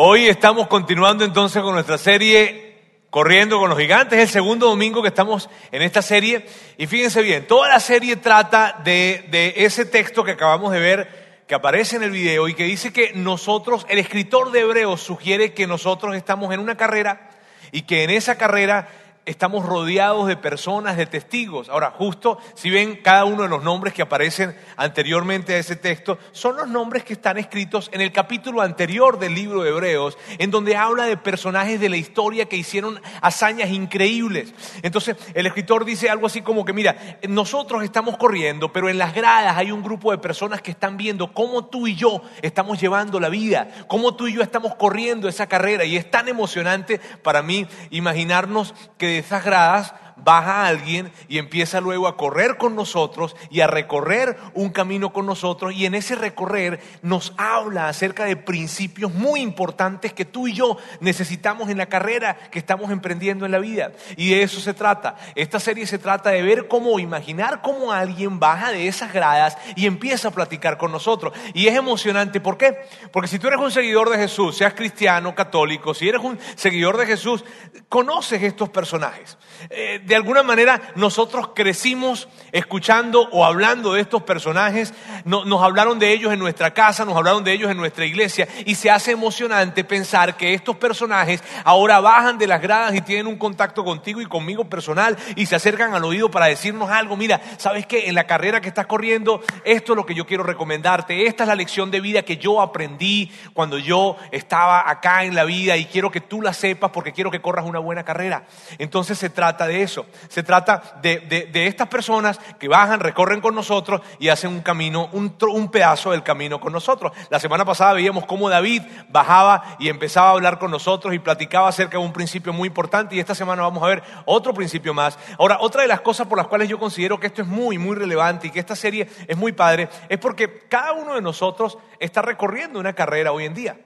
Hoy estamos continuando entonces con nuestra serie Corriendo con los Gigantes. Es el segundo domingo que estamos en esta serie. Y fíjense bien, toda la serie trata de, ese texto que acabamos de ver, que aparece en el video y que dice que nosotros, el escritor de Hebreos sugiere que nosotros estamos en una carrera y que en esa carrera estamos rodeados de personas, de testigos. Ahora, justo si ven cada uno de los nombres que aparecen anteriormente a ese texto, son los nombres que están escritos en el capítulo anterior del libro de Hebreos, en donde habla de personajes de la historia que hicieron hazañas increíbles. Entonces, el escritor dice algo así como que, mira, nosotros estamos corriendo, pero en las gradas hay un grupo de personas que están viendo cómo tú y yo estamos llevando la vida, cómo tú y yo estamos corriendo esa carrera. Y es tan emocionante para mí imaginarnos que esas gradas baja alguien y empieza luego a correr con nosotros y a recorrer un camino con nosotros y en ese recorrer nos habla acerca de principios muy importantes que tú y yo necesitamos en la carrera que estamos emprendiendo en la vida. Y de eso se trata. Esta serie se trata de ver cómo imaginar cómo alguien baja de esas gradas y empieza a platicar con nosotros. Y es emocionante, ¿por qué? Porque si tú eres un seguidor de Jesús, seas cristiano, católico, si eres un seguidor de Jesús, conoces estos personajes. Eh, de alguna manera nosotros crecimos escuchando o hablando de estos personajes, nos hablaron de ellos en nuestra casa, nos hablaron de ellos en nuestra iglesia y se hace emocionante pensar que estos personajes ahora bajan de las gradas y tienen un contacto contigo y conmigo personal y se acercan al oído para decirnos algo, mira, ¿sabes qué? En la carrera que estás corriendo, esto es lo que yo quiero recomendarte, esta es la lección de vida que yo aprendí cuando yo estaba acá en la vida y quiero que tú la sepas porque quiero que corras una buena carrera. Entonces se trata de eso. Se trata de, estas personas que bajan, recorren con nosotros y hacen un camino, un, un pedazo del camino con nosotros. La semana pasada veíamos cómo David bajaba y empezaba a hablar con nosotros y platicaba acerca de un principio muy importante y esta semana vamos a ver otro principio más. Ahora, otra de las cosas por las cuales yo considero que esto es muy, muy relevante y que esta serie es muy padre es porque cada uno de nosotros está recorriendo una carrera hoy en día.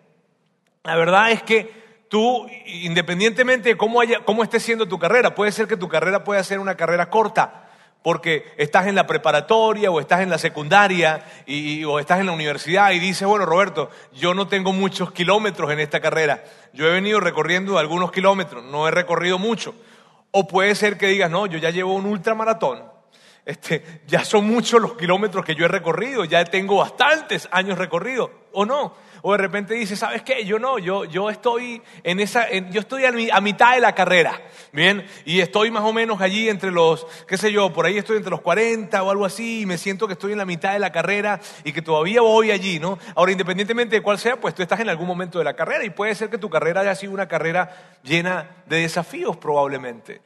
La verdad es que tú, independientemente de cómo, haya, cómo esté siendo tu carrera, puede ser que tu carrera pueda ser una carrera corta, porque estás en la preparatoria o estás en la secundaria y, o estás en la universidad y dices, bueno, Roberto, yo no tengo muchos kilómetros en esta carrera, yo he venido recorriendo algunos kilómetros, no he recorrido mucho. O puede ser que digas, no, yo ya llevo un ultramaratón, este, ya son muchos los kilómetros que yo he recorrido, ya tengo bastantes años recorridos, o no. O de repente dice, ¿sabes qué? Yo no, yo, yo estoy en esa, yo estoy a, mitad de la carrera, ¿bien? Y estoy más o menos allí entre los, qué sé yo, por ahí estoy entre los 40 o algo así, y me siento que estoy en la mitad de la carrera y que todavía voy allí, ¿no? Ahora, independientemente de cuál sea, pues tú estás en algún momento de la carrera y puede ser que tu carrera haya sido una carrera llena de desafíos probablemente.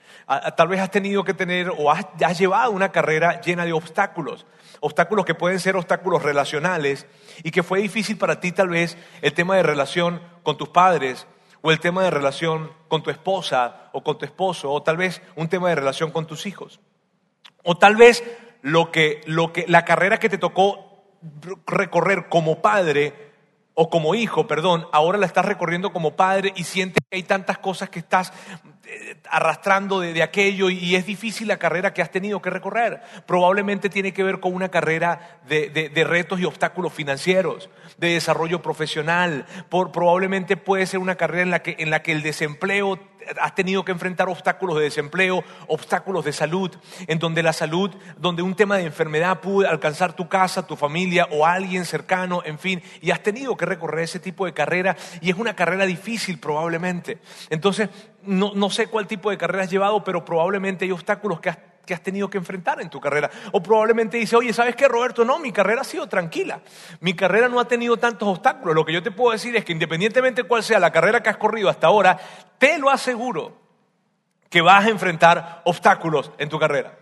tal vez has tenido que tener o has llevado una carrera llena de obstáculos obstáculos que pueden ser obstáculos relacionales y que fue difícil para ti tal vez el tema de relación con tus padres o el tema de relación con tu esposa o con tu esposo o tal vez un tema de relación con tus hijos. O tal vez lo que, lo que, la carrera que te tocó recorrer como padre o como hijo, perdón, ahora la estás recorriendo como padre y sientes que hay tantas cosas que estás arrastrando de, aquello y, es difícil la carrera que has tenido que recorrer. Probablemente tiene que ver con una carrera de, retos y obstáculos financieros, de desarrollo profesional. Por, probablemente puede ser una carrera en la que, en la que el desempleo has tenido que enfrentar obstáculos de desempleo, obstáculos de salud, en donde la salud, donde un tema de enfermedad pudo alcanzar tu casa, tu familia o alguien cercano, en fin, y has tenido que recorrer ese tipo de carrera y es una carrera difícil probablemente. Entonces, no, no sé cuál tipo de carrera has llevado, pero probablemente hay obstáculos que has, que has tenido que enfrentar en tu carrera. O probablemente dice, oye, ¿sabes qué, Roberto? No, mi carrera ha sido tranquila. Mi carrera no ha tenido tantos obstáculos. Lo que yo te puedo decir es que independientemente de cuál sea la carrera que has corrido hasta ahora, te lo aseguro que vas a enfrentar obstáculos en tu carrera.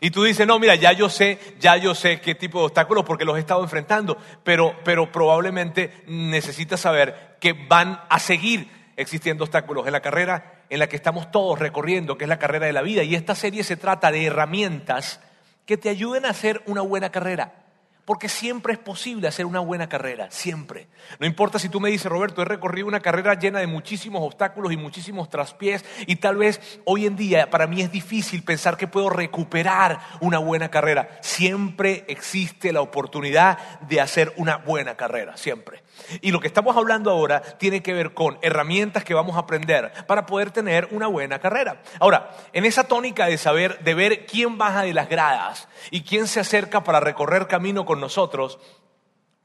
Y tú dices, no, mira, ya yo sé, ya yo sé qué tipo de obstáculos porque los he estado enfrentando, pero, pero probablemente necesitas saber que van a seguir existiendo obstáculos en la carrera en la que estamos todos recorriendo, que es la carrera de la vida. Y esta serie se trata de herramientas que te ayuden a hacer una buena carrera. Porque siempre es posible hacer una buena carrera, siempre. No importa si tú me dices, Roberto, he recorrido una carrera llena de muchísimos obstáculos y muchísimos traspiés y tal vez hoy en día para mí es difícil pensar que puedo recuperar una buena carrera. Siempre existe la oportunidad de hacer una buena carrera, siempre. Y lo que estamos hablando ahora tiene que ver con herramientas que vamos a aprender para poder tener una buena carrera. Ahora, en esa tónica de saber, de ver quién baja de las gradas y quién se acerca para recorrer camino con nosotros,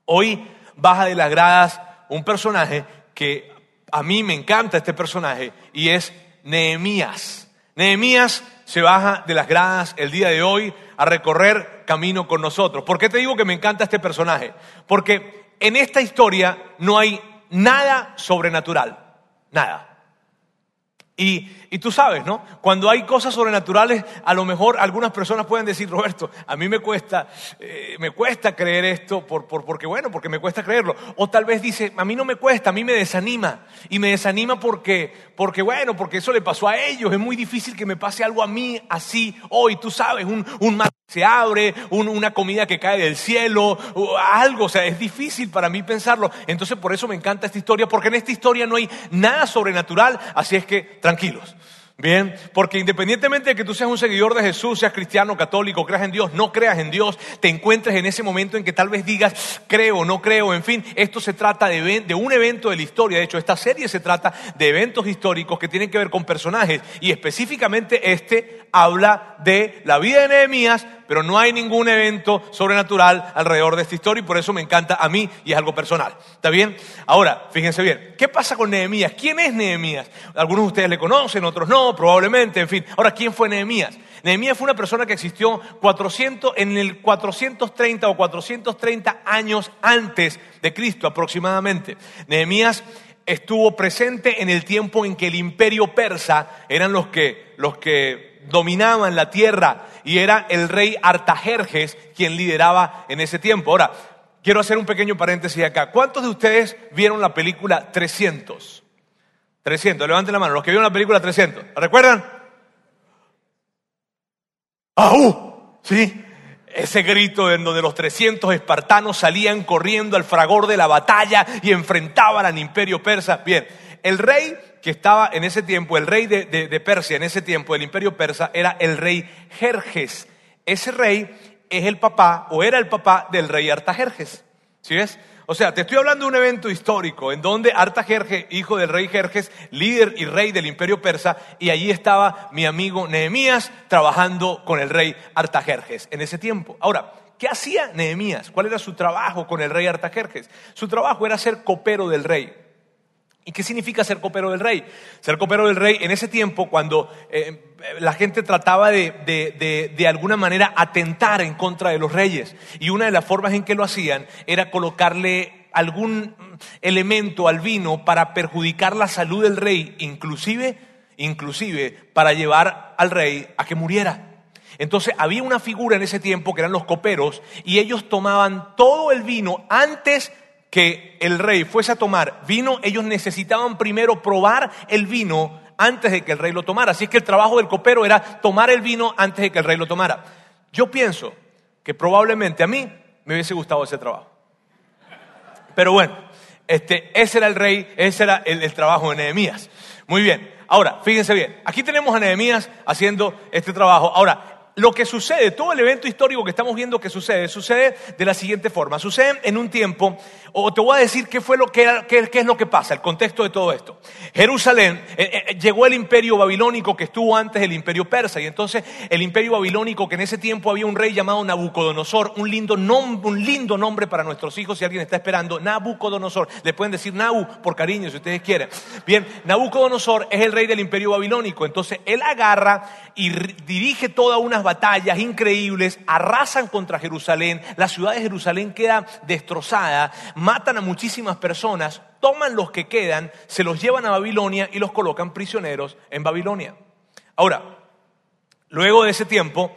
hoy baja de las gradas un personaje que a mí me encanta este personaje y es Nehemías. Nehemías se baja de las gradas el día de hoy a recorrer camino con nosotros. ¿Por qué te digo que me encanta este personaje? Porque en esta historia no hay nada sobrenatural, nada. Y, y, tú sabes, ¿no? Cuando hay cosas sobrenaturales, a lo mejor algunas personas pueden decir, Roberto, a mí me cuesta, eh, me cuesta creer esto por, por, porque, bueno, porque me cuesta creerlo. O tal vez dice, a mí no me cuesta, a mí me desanima. Y me desanima porque, porque bueno, porque eso le pasó a ellos. Es muy difícil que me pase algo a mí así hoy, tú sabes, un, un se abre, una comida que cae del cielo, algo, o sea, es difícil para mí pensarlo. Entonces por eso me encanta esta historia, porque en esta historia no hay nada sobrenatural, así es que tranquilos. Bien, porque independientemente de que tú seas un seguidor de Jesús, seas cristiano, católico, creas en Dios, no creas en Dios, te encuentres en ese momento en que tal vez digas, creo, no creo, en fin, esto se trata de, un evento de la historia. De hecho, esta serie se trata de eventos históricos que tienen que ver con personajes y específicamente este habla de la vida de Nehemías, pero no hay ningún evento sobrenatural alrededor de esta historia y por eso me encanta a mí y es algo personal. ¿Está bien? Ahora, fíjense bien, ¿qué pasa con Nehemías? ¿Quién es Nehemías? Algunos de ustedes le conocen, otros no, probablemente, en fin. Ahora, ¿quién fue Nehemías? Nehemías fue una persona que existió 400, en el 430 o 430 años antes de Cristo aproximadamente. Nehemías estuvo presente en el tiempo en que el imperio persa eran los que, los que dominaban la tierra y era el rey Artajerjes quien lideraba en ese tiempo. Ahora, quiero hacer un pequeño paréntesis acá. ¿Cuántos de ustedes vieron la película 300? 300, levanten la mano, los que vieron la película 300. ¿La recuerdan? ¡Aú! ¿Sí? Ese grito en donde los 300 espartanos salían corriendo al fragor de la batalla y enfrentaban al imperio persa. Bien, el rey que estaba en ese tiempo, el rey de, Persia en ese tiempo, del imperio persa, era el rey Jerjes. Ese rey es el papá o era el papá del rey Artajerjes. ¿Sí ves? O sea, te estoy hablando de un evento histórico en donde Artajerjes, hijo del rey Jerjes, líder y rey del imperio persa, y allí estaba mi amigo Nehemías trabajando con el rey Artajerjes en ese tiempo. Ahora, ¿qué hacía Nehemías? ¿Cuál era su trabajo con el rey Artajerjes? Su trabajo era ser copero del rey. ¿Y qué significa ser copero del rey? Ser copero del rey en ese tiempo, cuando eh, la gente trataba de, de, de, alguna manera atentar en contra de los reyes. Y una de las formas en que lo hacían era colocarle algún elemento al vino para perjudicar la salud del rey, inclusive, inclusive para llevar al rey a que muriera. Entonces había una figura en ese tiempo que eran los coperos y ellos tomaban todo el vino antes que el rey fuese a tomar vino, ellos necesitaban primero probar el vino antes de que el rey lo tomara. Así es que el trabajo del copero era tomar el vino antes de que el rey lo tomara. Yo pienso que probablemente a mí me hubiese gustado ese trabajo. Pero bueno, este, ese era el rey, ese era el, el trabajo de Nehemías. Muy bien. Ahora, fíjense bien, aquí tenemos a Nehemías haciendo este trabajo. Ahora, lo que sucede, todo el evento histórico que estamos viendo que sucede, sucede de la siguiente forma. Sucede en un tiempo, o te voy a decir qué fue lo que, qué, es lo que pasa, el contexto de todo esto. Jerusalén, eh, eh, llegó el imperio babilónico que estuvo antes del imperio persa, y entonces el imperio babilónico, que en ese tiempo había un rey llamado Nabucodonosor, un lindo, nombre, un lindo nombre para nuestros hijos, si alguien está esperando, Nabucodonosor, le pueden decir Nabu por cariño si ustedes quieren. Bien, Nabucodonosor es el rey del imperio babilónico, entonces él agarra y dirige toda una batallas increíbles, arrasan contra Jerusalén, la ciudad de Jerusalén queda destrozada, matan a muchísimas personas, toman los que quedan, se los llevan a Babilonia y los colocan prisioneros en Babilonia. Ahora, luego de ese tiempo,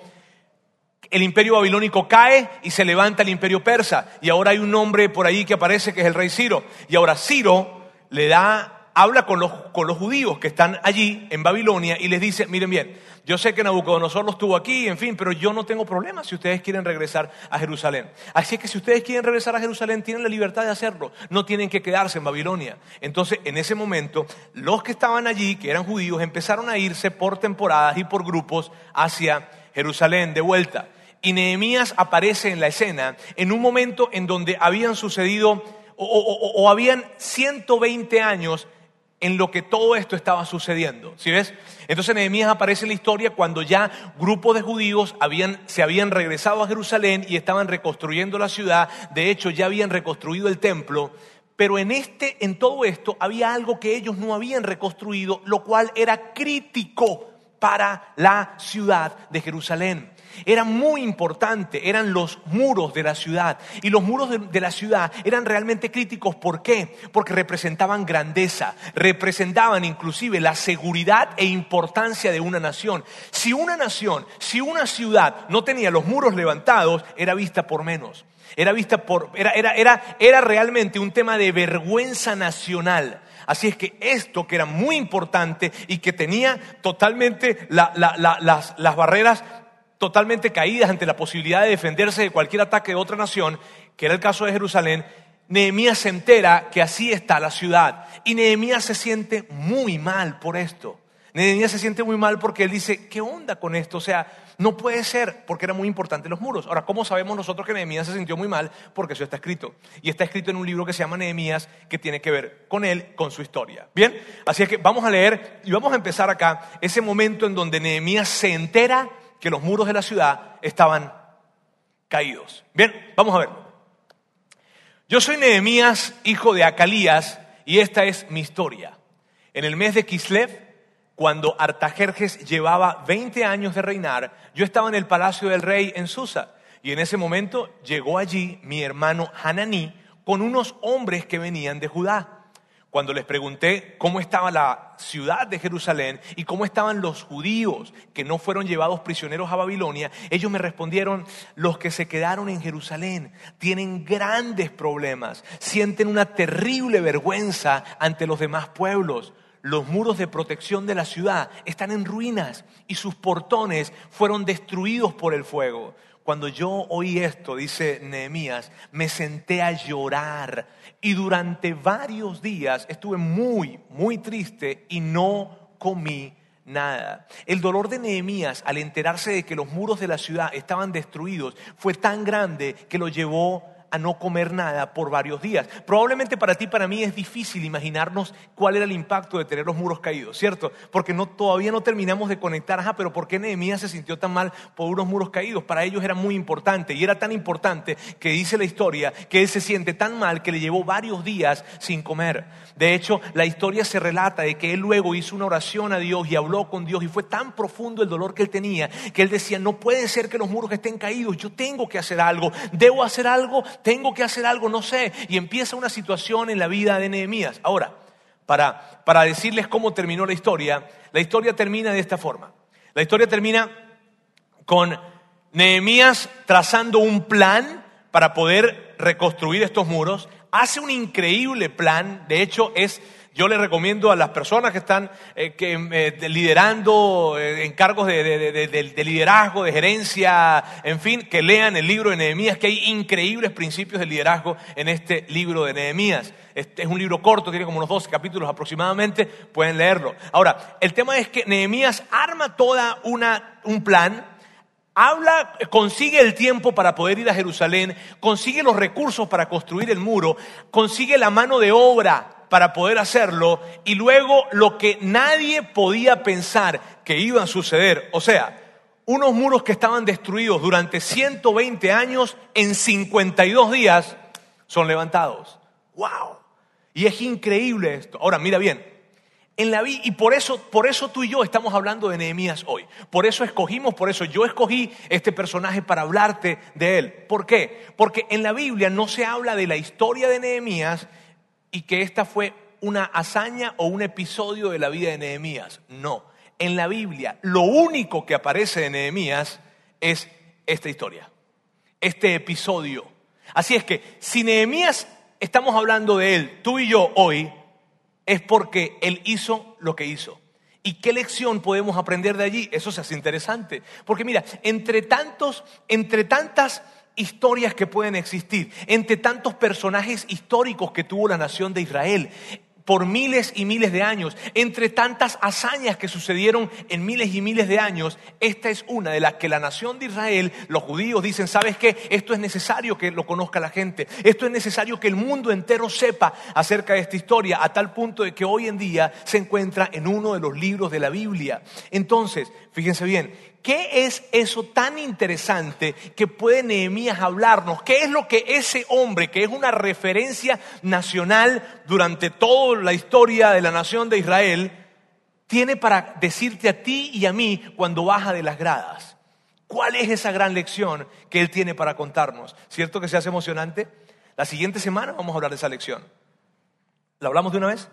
el imperio babilónico cae y se levanta el imperio persa. Y ahora hay un nombre por ahí que aparece que es el rey Ciro. Y ahora Ciro le da habla con los, con los judíos que están allí en Babilonia y les dice, miren bien, yo sé que Nabucodonosor los tuvo aquí, en fin, pero yo no tengo problema si ustedes quieren regresar a Jerusalén. Así que si ustedes quieren regresar a Jerusalén, tienen la libertad de hacerlo, no tienen que quedarse en Babilonia. Entonces, en ese momento, los que estaban allí, que eran judíos, empezaron a irse por temporadas y por grupos hacia Jerusalén de vuelta. Y Nehemías aparece en la escena en un momento en donde habían sucedido o, habían 120 años en lo que todo esto estaba sucediendo. ¿Sí ves? Entonces Nehemías aparece la historia cuando ya grupos de judíos habían, se habían regresado a Jerusalén y estaban reconstruyendo la ciudad. De hecho, ya habían reconstruido el templo. Pero en este, en todo esto, había algo que ellos no habían reconstruido, lo cual era crítico para la ciudad de Jerusalén. Era muy importante, eran los muros de la ciudad. Y los muros de, la ciudad eran realmente críticos. ¿Por qué? Porque representaban grandeza, representaban inclusive la seguridad e importancia de una nación. Si una nación, si una ciudad no tenía los muros levantados, era vista por menos. Era vista por, era, era, era, era realmente un tema de vergüenza nacional. Así es que esto que era muy importante y que tenía totalmente las, las barreras totalmente caídas ante la posibilidad de defenderse de cualquier ataque de otra nación, que era el caso de Jerusalén, Nehemías se entera que así está la ciudad y Nehemías se siente muy mal por esto. Nehemías se siente muy mal porque él dice, ¿qué onda con esto? O sea, no puede ser porque eran muy importantes los muros. Ahora, ¿cómo sabemos nosotros que Nehemías se sintió muy mal? Porque eso está escrito. Y está escrito en un libro que se llama Nehemías que tiene que ver con él, con su historia. Bien, así es que vamos a leer y vamos a empezar acá ese momento en donde Nehemías se entera que los muros de la ciudad estaban caídos. Bien, vamos a ver. Yo soy Nehemías, hijo de Acalías, y esta es mi historia. En el mes de Kislev, cuando Artajerjes llevaba 20 años de reinar, yo estaba en el palacio del rey en Susa. Y en ese momento llegó allí mi hermano Hananí con unos hombres que venían de Judá. Cuando les pregunté cómo estaba la ciudad de Jerusalén y cómo estaban los judíos que no fueron llevados prisioneros a Babilonia, ellos me respondieron, los que se quedaron en Jerusalén tienen grandes problemas, sienten una terrible vergüenza ante los demás pueblos los muros de protección de la ciudad están en ruinas y sus portones fueron destruidos por el fuego. Cuando yo oí esto, dice Nehemías, me senté a llorar y durante varios días estuve muy, muy triste y no comí nada. El dolor de Nehemías al enterarse de que los muros de la ciudad estaban destruidos fue tan grande que lo llevó a no comer nada por varios días. Probablemente para ti, para mí es difícil imaginarnos cuál era el impacto de tener los muros caídos, ¿cierto? Porque no, todavía no terminamos de conectar, ajá, pero ¿por qué Nehemías se sintió tan mal por unos muros caídos? Para ellos era muy importante y era tan importante que dice la historia que él se siente tan mal que le llevó varios días sin comer. De hecho, la historia se relata de que él luego hizo una oración a Dios y habló con Dios y fue tan profundo el dolor que él tenía que él decía, no puede ser que los muros estén caídos, yo tengo que hacer algo, debo hacer algo, tengo que hacer algo, no sé. Y empieza una situación en la vida de Nehemías. Ahora, para, para decirles cómo terminó la historia, la historia termina de esta forma. La historia termina con Nehemías trazando un plan para poder reconstruir estos muros. Hace un increíble plan, de hecho es yo le recomiendo a las personas que están eh, que, eh, liderando eh, en cargos de, liderazgo, de gerencia, en fin, que lean el libro de Nehemías, que hay increíbles principios de liderazgo en este libro de Nehemías. Este es un libro corto, tiene como unos 12 capítulos aproximadamente, pueden leerlo. Ahora, el tema es que Nehemías arma toda una, un plan, habla, consigue el tiempo para poder ir a Jerusalén, consigue los recursos para construir el muro, consigue la mano de obra para poder hacerlo y luego lo que nadie podía pensar que iba a suceder, o sea, unos muros que estaban destruidos durante 120 años en 52 días son levantados. ¡Wow! Y es increíble esto. Ahora, mira bien, en la y por eso, por eso tú y yo estamos hablando de Nehemías hoy. Por eso escogimos, por eso yo escogí este personaje para hablarte de él. ¿Por qué? Porque en la Biblia no se habla de la historia de Nehemías y que esta fue una hazaña o un episodio de la vida de Nehemías. No. En la Biblia, lo único que aparece de Nehemías es esta historia, este episodio. Así es que si Nehemías estamos hablando de él, tú y yo hoy, es porque él hizo lo que hizo. ¿Y qué lección podemos aprender de allí? Eso se hace interesante. Porque mira, entre tantos, entre tantas historias que pueden existir, entre tantos personajes históricos que tuvo la nación de Israel. por miles y miles de años. Entre tantas hazañas que sucedieron en miles y miles de años, esta es una de las que la nación de Israel, los judíos dicen, ¿sabes qué? Esto es necesario que lo conozca la gente. Esto es necesario que el mundo entero sepa acerca de esta historia, a tal punto de que hoy en día se encuentra en uno de los libros de la Biblia. Entonces, fíjense bien, ¿Qué es eso tan interesante que puede Nehemías hablarnos? ¿Qué es lo que ese hombre, que es una referencia nacional durante toda la historia de la nación de Israel, tiene para decirte a ti y a mí cuando baja de las gradas? ¿Cuál es esa gran lección que él tiene para contarnos? ¿Cierto que se hace emocionante? La siguiente semana vamos a hablar de esa lección. ¿La hablamos de una vez?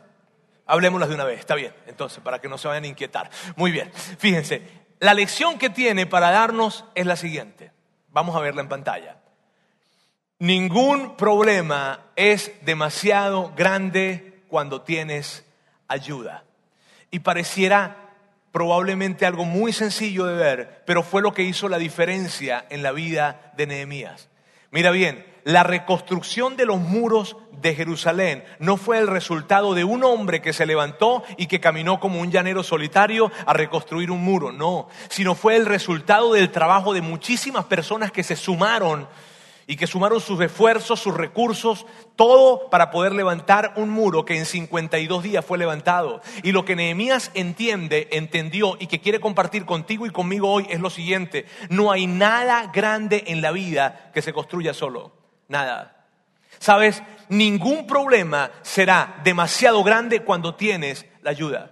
Hablemosla de una vez, está bien. Entonces, para que no se vayan a inquietar. Muy bien, fíjense, la lección que tiene para darnos es la siguiente. Vamos a verla en pantalla. Ningún problema es demasiado grande cuando tienes ayuda. Y pareciera probablemente algo muy sencillo de ver, pero fue lo que hizo la diferencia en la vida de Nehemías. Mira bien, la reconstrucción de los muros de Jerusalén no fue el resultado de un hombre que se levantó y que caminó como un llanero solitario a reconstruir un muro, no, sino fue el resultado del trabajo de muchísimas personas que se sumaron y que sumaron sus esfuerzos, sus recursos, todo para poder levantar un muro que en 52 días fue levantado. Y lo que Nehemías entiende, entendió y que quiere compartir contigo y conmigo hoy es lo siguiente, no hay nada grande en la vida que se construya solo, nada. Sabes, ningún problema será demasiado grande cuando tienes la ayuda.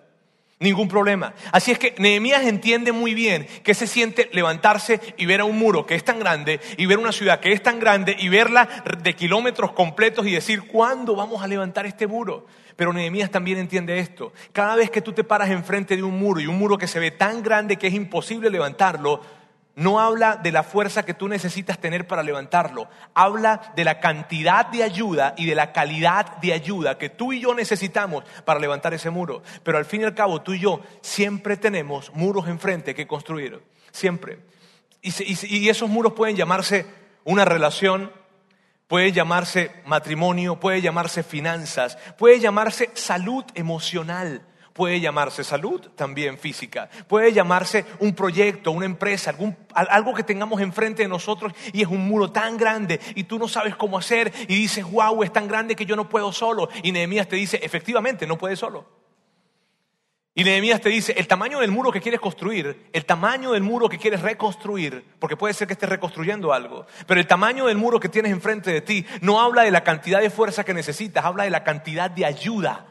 Ningún problema. Así es que Nehemías entiende muy bien que se siente levantarse y ver a un muro que es tan grande y ver una ciudad que es tan grande y verla de kilómetros completos y decir, ¿cuándo vamos a levantar este muro? Pero Nehemías también entiende esto. Cada vez que tú te paras enfrente de un muro y un muro que se ve tan grande que es imposible levantarlo, no habla de la fuerza que tú necesitas tener para levantarlo, habla de la cantidad de ayuda y de la calidad de ayuda que tú y yo necesitamos para levantar ese muro. Pero al fin y al cabo, tú y yo siempre tenemos muros enfrente que construir, siempre. Y, esos muros pueden llamarse una relación, puede llamarse matrimonio, puede llamarse finanzas, puede llamarse salud emocional Puede llamarse salud, también física. Puede llamarse un proyecto, una empresa, algo que tengamos enfrente de nosotros y es un muro tan grande y tú no sabes cómo hacer y dices, wow, es tan grande que yo no puedo solo. Y Nehemías te dice, efectivamente, no puedes solo. Y Nehemías te dice, el tamaño del muro que quieres construir, el tamaño del muro que quieres reconstruir, porque puede ser que estés reconstruyendo algo, pero el tamaño del muro que tienes enfrente de ti no habla de la cantidad de fuerza que necesitas, habla de la cantidad de ayuda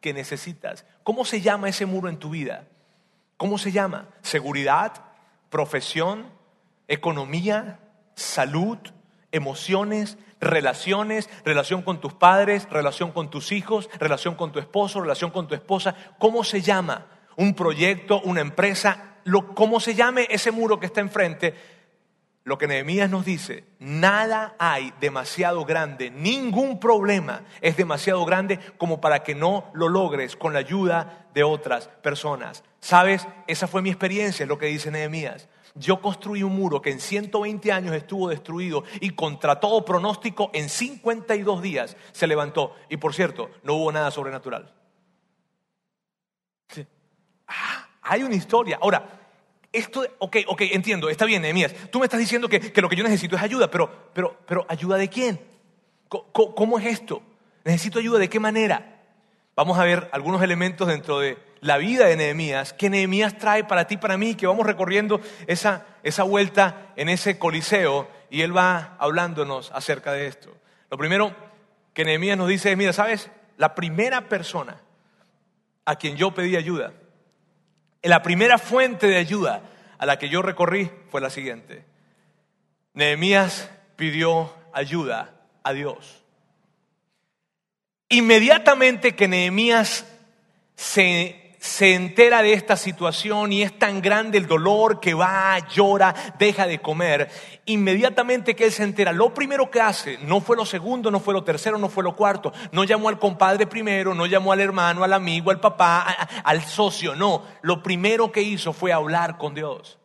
que necesitas. ¿Cómo se llama ese muro en tu vida? ¿Cómo se llama? ¿Seguridad? ¿Profesión? ¿Economía? ¿Salud? ¿Emociones? relaciones, relación con tus padres, relación con tus hijos, relación con tu esposo, relación con tu esposa. ¿Cómo se llama? Un proyecto, una empresa, cómo se llame ese muro que está enfrente, lo que Nehemías nos dice, nada hay demasiado grande, ningún problema es demasiado grande como para que no lo logres con la ayuda de otras personas. ¿Sabes? Esa fue mi experiencia, es lo que dice Nehemías. Yo construí un muro que en 120 años estuvo destruido y contra todo pronóstico en 52 días se levantó. Y por cierto, no hubo nada sobrenatural. Ah, hay una historia. Ahora, esto, ok, ok, entiendo, está bien, Nehemías. Tú me estás diciendo que, lo que yo necesito es ayuda, pero, pero, pero ¿ayuda de quién? ¿Cómo, es esto? ¿Necesito ayuda de qué manera? Vamos a ver algunos elementos dentro de la vida de Nehemías que Nehemías trae para ti, para mí, que vamos recorriendo esa, esa vuelta en ese coliseo y él va hablándonos acerca de esto. Lo primero que Nehemías nos dice es, mira, ¿sabes? La primera persona a quien yo pedí ayuda la primera fuente de ayuda a la que yo recorrí fue la siguiente. Nehemías pidió ayuda a Dios. Inmediatamente que Nehemías se se entera de esta situación y es tan grande el dolor que va, llora, deja de comer, inmediatamente que él se entera, lo primero que hace, no fue lo segundo, no fue lo tercero, no fue lo cuarto, no llamó al compadre primero, no llamó al hermano, al amigo, al papá, al socio, no, lo primero que hizo fue hablar con Dios.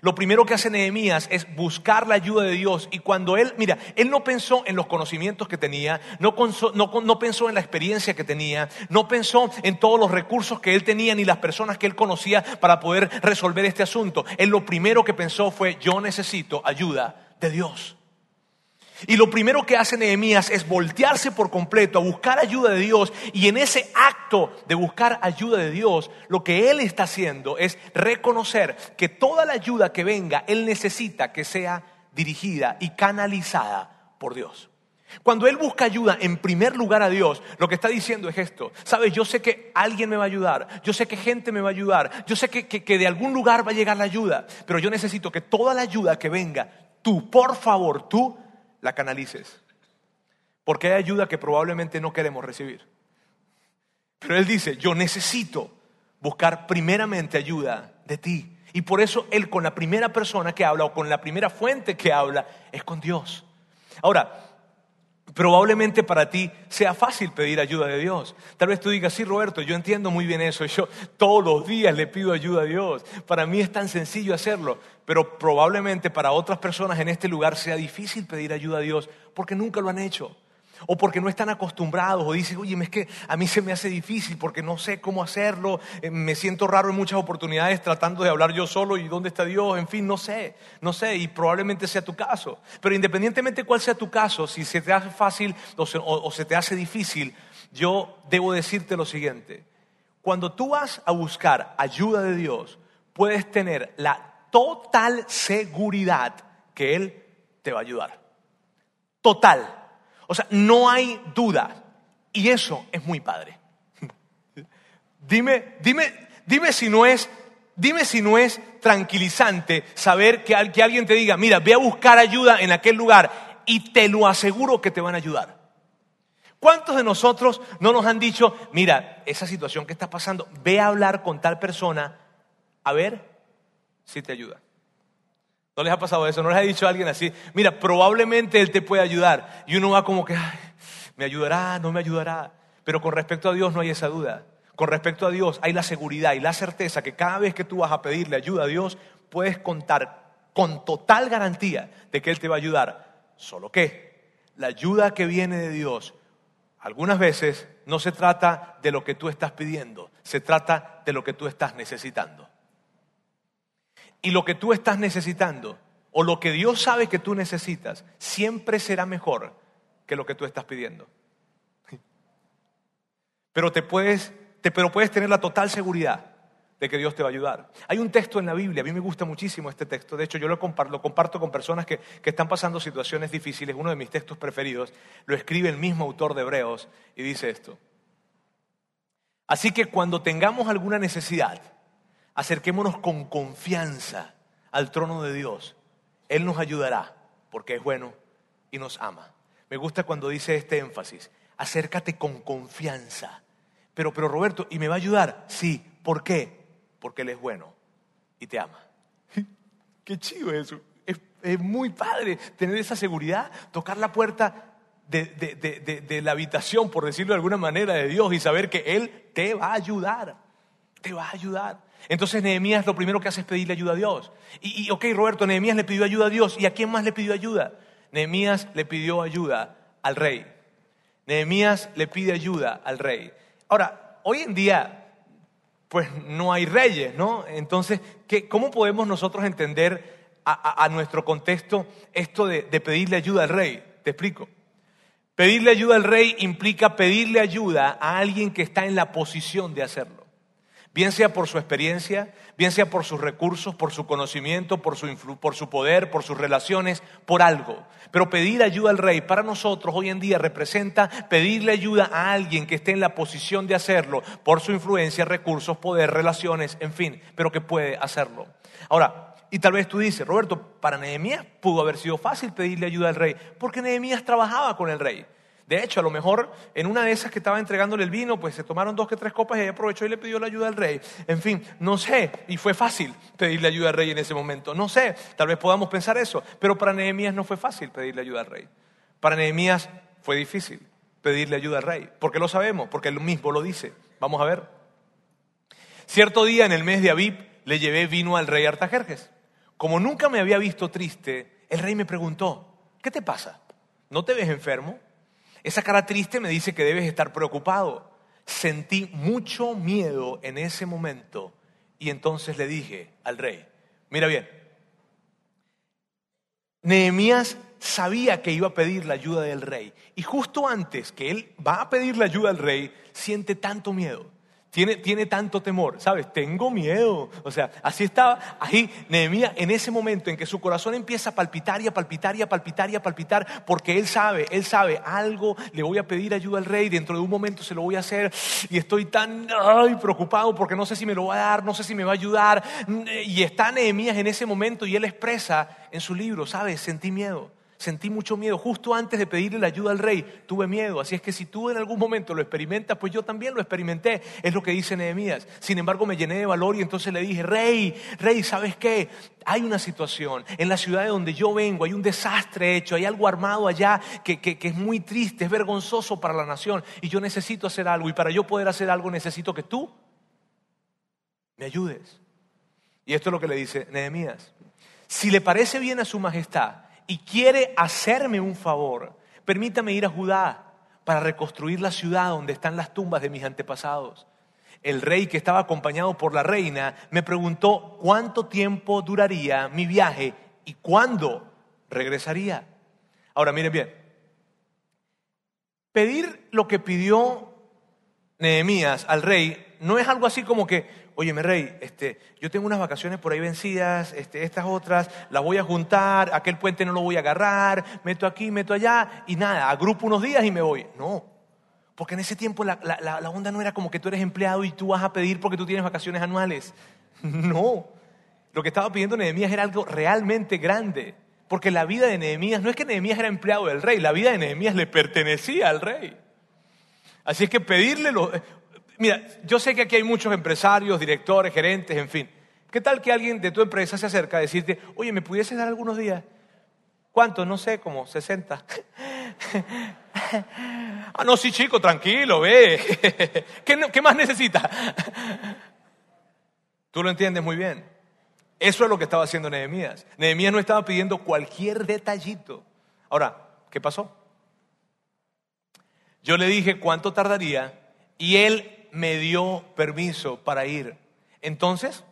Lo primero que hace Nehemías es buscar la ayuda de Dios. Y cuando él, mira, él no pensó en los conocimientos que tenía, no, no, pensó en la experiencia que tenía, no pensó en todos los recursos que él tenía ni las personas que él conocía para poder resolver este asunto. Él lo primero que pensó fue, yo necesito ayuda de Dios. Y lo primero que hace Nehemías es voltearse por completo a buscar ayuda de Dios. Y en ese acto de buscar ayuda de Dios, lo que él está haciendo es reconocer que toda la ayuda que venga, él necesita que sea dirigida y canalizada por Dios. Cuando él busca ayuda en primer lugar a Dios, lo que está diciendo es esto. Sabes, yo sé que alguien me va a ayudar, yo sé que gente me va a ayudar, yo sé que, que de algún lugar va a llegar la ayuda, pero yo necesito que toda la ayuda que venga, tú, por favor, tú la canalices. Porque hay ayuda que probablemente no queremos recibir. Pero Él dice, yo necesito buscar primeramente ayuda de ti. Y por eso Él con la primera persona que habla o con la primera fuente que habla es con Dios. Ahora, Probablemente para ti sea fácil pedir ayuda de Dios. Tal vez tú digas, sí, Roberto, yo entiendo muy bien eso. Yo todos los días le pido ayuda a Dios. Para mí es tan sencillo hacerlo. Pero probablemente para otras personas en este lugar sea difícil pedir ayuda a Dios porque nunca lo han hecho o porque no están acostumbrados, o dicen, oye, es que a mí se me hace difícil porque no sé cómo hacerlo, eh, me siento raro en muchas oportunidades tratando de hablar yo solo y dónde está Dios, en fin, no sé, no sé, y probablemente sea tu caso. Pero independientemente cuál sea tu caso, si se te hace fácil o se, o se te hace difícil, yo debo decirte lo siguiente, cuando tú vas a buscar ayuda de Dios, puedes tener la total seguridad que Él te va a ayudar. Total. O sea, no hay duda. Y eso es muy padre. Dime, dime, dime si no es, dime si no es tranquilizante saber que, que alguien te diga, mira, ve a buscar ayuda en aquel lugar y te lo aseguro que te van a ayudar. ¿Cuántos de nosotros no nos han dicho, mira, esa situación que está pasando, ve a hablar con tal persona, a ver si te ayuda? ¿No les ha pasado eso? ¿No les ha dicho alguien así? Mira, probablemente Él te puede ayudar. Y uno va como que, me ayudará, no me ayudará. Pero con respecto a Dios no hay esa duda. Con respecto a Dios hay la seguridad y la certeza que cada vez que tú vas a pedirle ayuda a Dios, puedes contar con total garantía de que Él te va a ayudar. Solo que la ayuda que viene de Dios, algunas veces no se trata de lo que tú estás pidiendo, se trata de lo que tú estás necesitando y lo que tú estás necesitando o lo que Dios sabe que tú necesitas siempre será mejor que lo que tú estás pidiendo. Pero te puedes, pero puedes tener la total seguridad de que Dios te va a ayudar. Hay un texto en la Biblia, a mí me gusta muchísimo este texto, de hecho yo lo comparto, con personas que, que, están pasando situaciones difíciles, uno de mis textos preferidos, lo escribe el mismo autor de Hebreos y dice esto. Así que cuando tengamos alguna necesidad, acerquémonos con confianza al trono de Dios. Él nos ayudará porque es bueno y nos ama. Me gusta cuando dice este énfasis, acércate con confianza. Pero, pero Roberto, ¿y me va a ayudar? Sí, ¿por qué? Porque Él es bueno y te ama. Qué chido eso. Es, muy padre tener esa seguridad, tocar la puerta de, de, la habitación, por decirlo de alguna manera, de Dios y saber que Él te va a ayudar. Te va a ayudar. Entonces Nehemías lo primero que hace es pedirle ayuda a Dios. Y, y, ok, Roberto, Nehemías le pidió ayuda a Dios. ¿Y a quién más le pidió ayuda? Nehemías le pidió ayuda al rey. Nehemías le pide ayuda al rey. Ahora, hoy en día, pues no hay reyes, ¿no? Entonces, ¿qué, ¿cómo podemos nosotros entender a, nuestro contexto esto de pedirle ayuda al rey? Te explico. Pedirle ayuda al rey implica pedirle ayuda a alguien que está en la posición de hacerlo bien sea por su experiencia, bien sea por sus recursos, por su conocimiento, por su, por su poder, por sus relaciones, por algo. Pero pedir ayuda al rey para nosotros hoy en día representa pedirle ayuda a alguien que esté en la posición de hacerlo por su influencia, recursos, poder, relaciones, en fin, pero que puede hacerlo. Ahora, y tal vez tú dices, Roberto, para Nehemías pudo haber sido fácil pedirle ayuda al rey, porque Nehemías trabajaba con el rey. De hecho, a lo mejor en una de esas que estaba entregándole el vino, pues se tomaron dos que tres copas y ella aprovechó y le pidió la ayuda al rey. En fin, no sé, y fue fácil pedirle ayuda al rey en ese momento. No sé, tal vez podamos pensar eso, pero para Nehemías no fue fácil pedirle ayuda al rey. Para Nehemías fue difícil pedirle ayuda al rey. porque lo sabemos? Porque él mismo lo dice. Vamos a ver. Cierto día en el mes de Abib le llevé vino al rey Artajerjes como nunca me había visto triste, el rey me preguntó, ¿qué te pasa? ¿No te ves enfermo? Esa cara triste me dice que debes estar preocupado. Sentí mucho miedo en ese momento y entonces le dije al rey, mira bien, Nehemías sabía que iba a pedir la ayuda del rey y justo antes que él va a pedir la ayuda del rey, siente tanto miedo tiene, tiene tanto temor, ¿sabes? Tengo miedo. O sea, así estaba ahí Nehemías en ese momento en que su corazón empieza a palpitar y a palpitar y a palpitar y a palpitar, porque él sabe, él sabe, algo le voy a pedir ayuda al rey, dentro de un momento se lo voy a hacer y estoy tan ay, preocupado porque no sé si me lo va a dar, no sé si me va a ayudar. Y está Nehemías en ese momento y él expresa en su libro, ¿sabes? Sentí miedo sentí mucho miedo. Justo antes de pedirle la ayuda al rey, tuve miedo. Así es que si tú en algún momento lo experimentas, pues yo también lo experimenté. Es lo que dice Nehemías. Sin embargo, me llené de valor y entonces le dije, rey, rey, ¿sabes qué? Hay una situación en la ciudad de donde yo vengo, hay un desastre hecho, hay algo armado allá que, que es muy triste, es vergonzoso para la nación y yo necesito hacer algo y para yo poder hacer algo necesito que tú me ayudes. Y esto es lo que le dice Nehemías. Si le parece bien a su majestad, y quiere hacerme un favor, permítame ir a Judá para reconstruir la ciudad donde están las tumbas de mis antepasados. El rey que estaba acompañado por la reina me preguntó cuánto tiempo duraría mi viaje y cuándo regresaría. Ahora miren bien, pedir lo que pidió Nehemías al rey no es algo así como que, óyeme rey, este, yo tengo unas vacaciones por ahí vencidas, este, estas otras, las voy a juntar, aquel puente no lo voy a agarrar, meto aquí, meto allá, y nada, agrupo unos días y me voy. No, porque en ese tiempo la, la, onda no era como que tú eres empleado y tú vas a pedir porque tú tienes vacaciones anuales. No, lo que estaba pidiendo Nehemías era algo realmente grande. Porque la vida de Nehemías, no es que Nehemías era empleado del rey, la vida de Nehemías le pertenecía al rey. Así es que pedirle, lo, Mira, yo sé que aquí hay muchos empresarios, directores, gerentes, en fin. ¿Qué tal que alguien de tu empresa se acerca a decirte, oye, ¿me pudieses dar algunos días? ¿Cuántos? No sé, como 60. ah, no, sí, chico, tranquilo, ve. ¿Qué, más necesita? Tú lo entiendes muy bien. Eso es lo que estaba haciendo Nehemías. Nehemías no estaba pidiendo cualquier detallito. Ahora, ¿qué pasó? Yo le dije cuánto tardaría y él me dio permiso para ir. Entonces,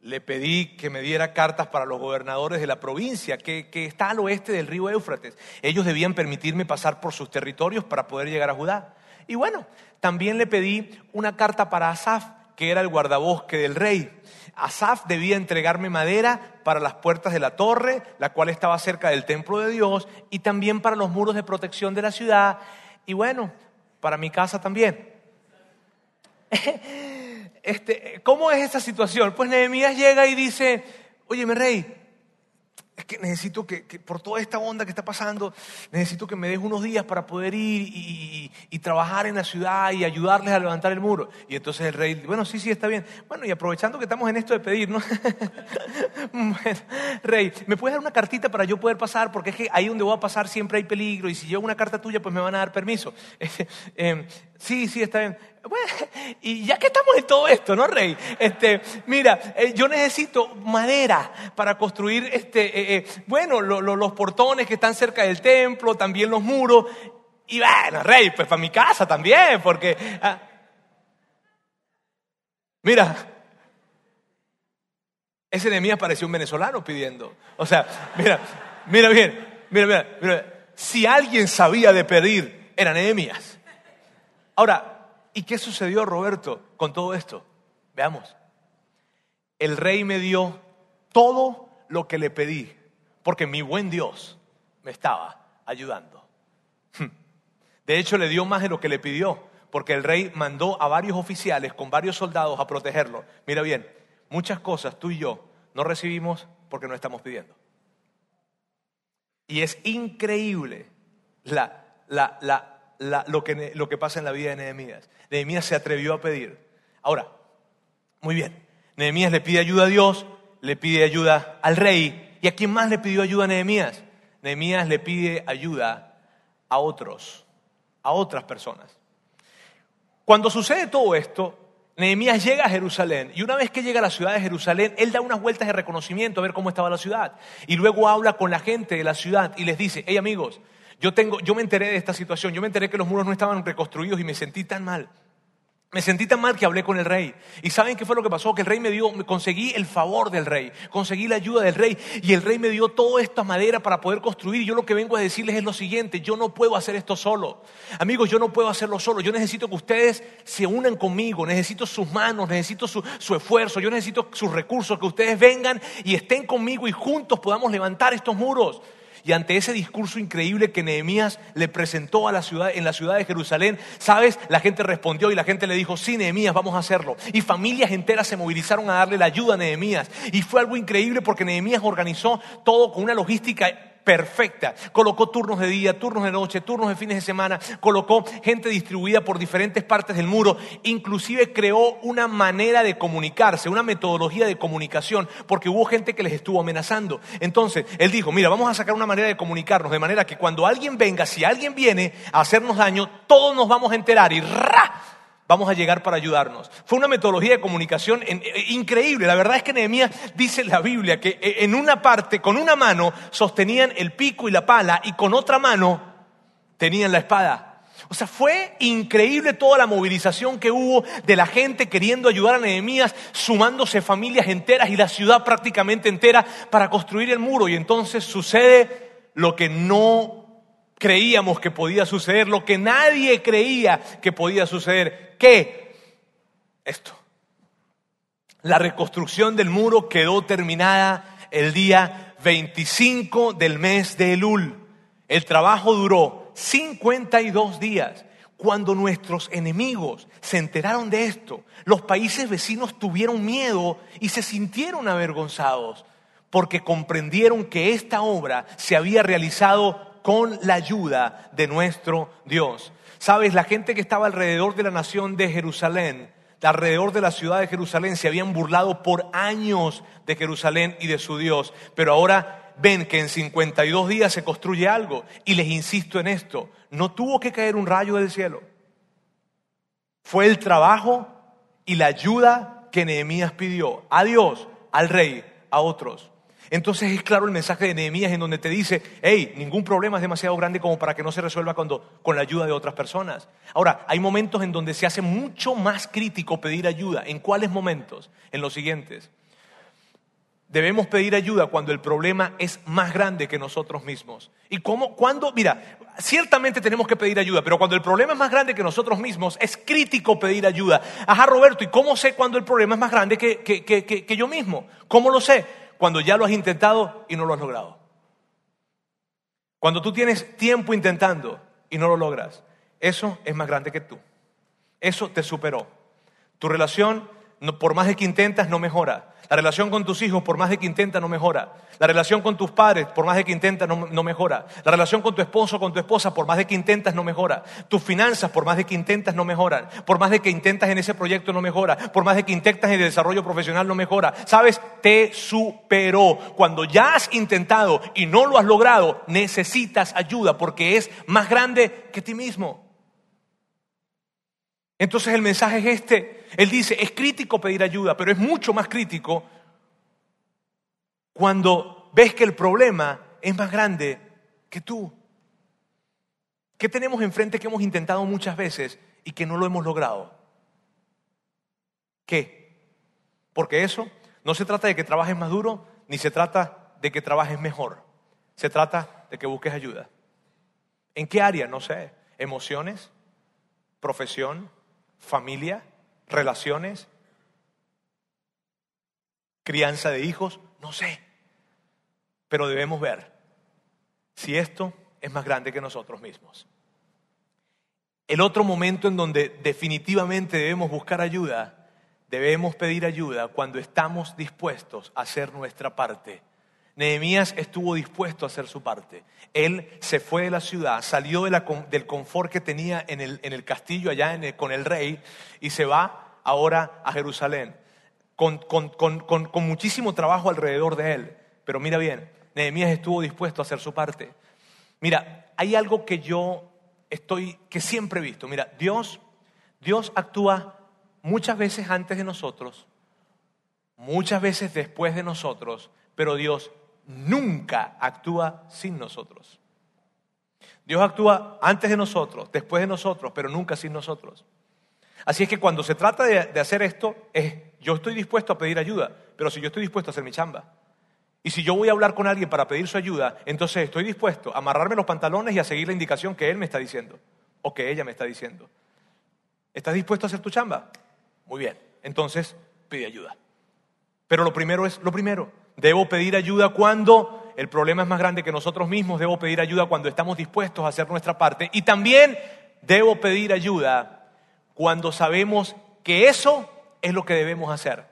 le pedí que me diera cartas para los gobernadores de la provincia, que, está al oeste del río Éufrates. Ellos debían permitirme pasar por sus territorios para poder llegar a Judá. Y bueno, también le pedí una carta para Asaf, que era el guardabosque del rey. Asaf debía entregarme madera para las puertas de la torre, la cual estaba cerca del templo de Dios, y también para los muros de protección de la ciudad, y bueno, para mi casa también. Este, ¿Cómo es esa situación? Pues Nehemías llega y dice, oye, mi rey, es que necesito que, por toda esta onda que está pasando, necesito que me des unos días para poder ir y, trabajar en la ciudad y ayudarles a levantar el muro. Y entonces el rey, bueno, sí, sí, está bien. Bueno, y aprovechando que estamos en esto de pedir, ¿no? rey, ¿me puedes dar una cartita para yo poder pasar? Porque es que ahí donde voy a pasar siempre hay peligro y si llevo una carta tuya, pues me van a dar permiso. Em, sí, sí, está bien. Bueno, y ya que estamos en todo esto, ¿no, Rey? Este, mira, eh, yo necesito madera para construir, este, eh, eh, bueno, los portones que están cerca del templo, también los muros. Y bueno, Rey, pues para mi casa también, porque... Ah, mira, ese de mí apareció un venezolano pidiendo. O sea, mira, mira bien, mira, mira, mira. Si alguien sabía de pedir, era Nehemías. Ahora, ¿Y qué sucedió, Roberto, con todo esto? Veamos. El rey me dio todo lo que le pedí, porque mi buen Dios me estaba ayudando. De hecho, le dio más de lo que le pidió, porque el rey mandó a varios oficiales con varios soldados a protegerlo. Mira bien, muchas cosas tú y yo no recibimos porque no estamos pidiendo. Y es increíble la, la, la lo, que, lo que pasa en la vida de Nehemías. Nehemías se atrevió a pedir. Ahora, muy bien, Nehemías le pide ayuda a Dios, le pide ayuda al rey. ¿Y a quién más le pidió ayuda a Nehemías? Nehemías le pide ayuda a otros, a otras personas. Cuando sucede todo esto, Nehemías llega a Jerusalén y una vez que llega a la ciudad de Jerusalén, él da unas vueltas de reconocimiento a ver cómo estaba la ciudad. Y luego habla con la gente de la ciudad y les dice, hey amigos, yo, tengo, yo me enteré de esta situación, yo me enteré que los muros no estaban reconstruidos y me sentí tan mal. Me sentí tan mal que hablé con el rey. ¿Y saben qué fue lo que pasó? Que el rey me dio, conseguí el favor del rey, conseguí la ayuda del rey y el rey me dio toda esta madera para poder construir. Y yo lo que vengo a decirles es lo siguiente, yo no puedo hacer esto solo. Amigos, yo no puedo hacerlo solo. Yo necesito que ustedes se unan conmigo, necesito sus manos, necesito su, su esfuerzo, yo necesito sus recursos, que ustedes vengan y estén conmigo y juntos podamos levantar estos muros. Y ante ese discurso increíble que Nehemías le presentó a la ciudad, en la ciudad de Jerusalén, ¿sabes? La gente respondió y la gente le dijo, sí, Nehemías, vamos a hacerlo. Y familias enteras se movilizaron a darle la ayuda a Nehemías. Y fue algo increíble porque Nehemías organizó todo con una logística perfecta. Colocó turnos de día, turnos de noche, turnos de fines de semana, colocó gente distribuida por diferentes partes del muro, inclusive creó una manera de comunicarse, una metodología de comunicación, porque hubo gente que les estuvo amenazando. Entonces, él dijo, mira, vamos a sacar una manera de comunicarnos, de manera que cuando alguien venga, si alguien viene a hacernos daño, todos nos vamos a enterar y ¡ra! Vamos a llegar para ayudarnos. Fue una metodología de comunicación eh, increíble. La verdad es que Nehemías dice en la Biblia que eh, en una parte, con una mano, sostenían el pico y la pala y con otra mano tenían la espada. O sea, fue increíble toda la movilización que hubo de la gente queriendo ayudar a Nehemías, sumándose familias enteras y la ciudad prácticamente entera para construir el muro. Y entonces sucede lo que no creíamos que podía suceder, lo que nadie creía que podía suceder. ¿Qué? Esto. La reconstrucción del muro quedó terminada el día 25 del mes de Elul. El trabajo duró 52 días. Cuando nuestros enemigos se enteraron de esto, los países vecinos tuvieron miedo y se sintieron avergonzados porque comprendieron que esta obra se había realizado con la ayuda de nuestro Dios. Sabes, la gente que estaba alrededor de la nación de Jerusalén, alrededor de la ciudad de Jerusalén, se habían burlado por años de Jerusalén y de su Dios, pero ahora ven que en 52 días se construye algo. Y les insisto en esto, no tuvo que caer un rayo del cielo. Fue el trabajo y la ayuda que Nehemías pidió a Dios, al rey, a otros. Entonces es claro el mensaje de Nehemías en donde te dice, hey, ningún problema es demasiado grande como para que no se resuelva cuando, con la ayuda de otras personas. Ahora, hay momentos en donde se hace mucho más crítico pedir ayuda. ¿En cuáles momentos? En los siguientes. Debemos pedir ayuda cuando el problema es más grande que nosotros mismos. ¿Y cómo? Cuando, mira, ciertamente tenemos que pedir ayuda, pero cuando el problema es más grande que nosotros mismos, es crítico pedir ayuda. Ajá, Roberto, ¿y cómo sé cuando el problema es más grande que, que, que, que yo mismo? ¿Cómo lo sé? Cuando ya lo has intentado y no lo has logrado. Cuando tú tienes tiempo intentando y no lo logras, eso es más grande que tú. Eso te superó. Tu relación por más de que intentas, no mejora. La relación con tus hijos, por más de que intentas, no mejora. La relación con tus padres, por más de que intentas, no, mejora. La relación con tu esposo, con tu esposa, por más de que intentas, no mejora. Tus finanzas, por más de que intentas, no mejoran. Por más de que intentas en ese proyecto, no mejora. Por más de que intentas en el desarrollo profesional, no mejora. Sabes, te superó. Cuando ya has intentado y no lo has logrado, necesitas ayuda porque es más grande que ti mismo. Entonces el mensaje es este. Él dice, es crítico pedir ayuda, pero es mucho más crítico cuando ves que el problema es más grande que tú. ¿Qué tenemos enfrente que hemos intentado muchas veces y que no lo hemos logrado? ¿Qué? Porque eso no se trata de que trabajes más duro, ni se trata de que trabajes mejor. Se trata de que busques ayuda. ¿En qué área? No sé. ¿Emociones? ¿Profesión? Familia, relaciones, crianza de hijos, no sé. Pero debemos ver si esto es más grande que nosotros mismos. El otro momento en donde definitivamente debemos buscar ayuda, debemos pedir ayuda cuando estamos dispuestos a hacer nuestra parte Nehemías estuvo dispuesto a hacer su parte. Él se fue de la ciudad, salió del confort que tenía en el, castillo allá con el rey y se va ahora a Jerusalén, con, muchísimo trabajo alrededor de él. Pero mira bien, Nehemías estuvo dispuesto a hacer su parte. Mira, hay algo que yo estoy, que siempre he visto. Mira, Dios, Dios actúa muchas veces antes de nosotros, muchas veces después de nosotros, pero Dios nunca actúa sin nosotros. Dios actúa antes de nosotros, después de nosotros, pero nunca sin nosotros. Así es que cuando se trata de, hacer esto, es yo estoy dispuesto a pedir ayuda, pero si yo estoy dispuesto a hacer mi chamba. Y si yo voy a hablar con alguien para pedir su ayuda, entonces estoy dispuesto a amarrarme los pantalones y a seguir la indicación que él me está diciendo o que ella me está diciendo. ¿Estás dispuesto a hacer tu chamba? Muy bien, entonces pide ayuda. Pero lo primero es lo primero. Debo pedir ayuda cuando el problema es más grande que nosotros mismos. Debo pedir ayuda cuando estamos dispuestos a hacer nuestra parte. Y también debo pedir ayuda cuando sabemos que eso es lo que debemos hacer.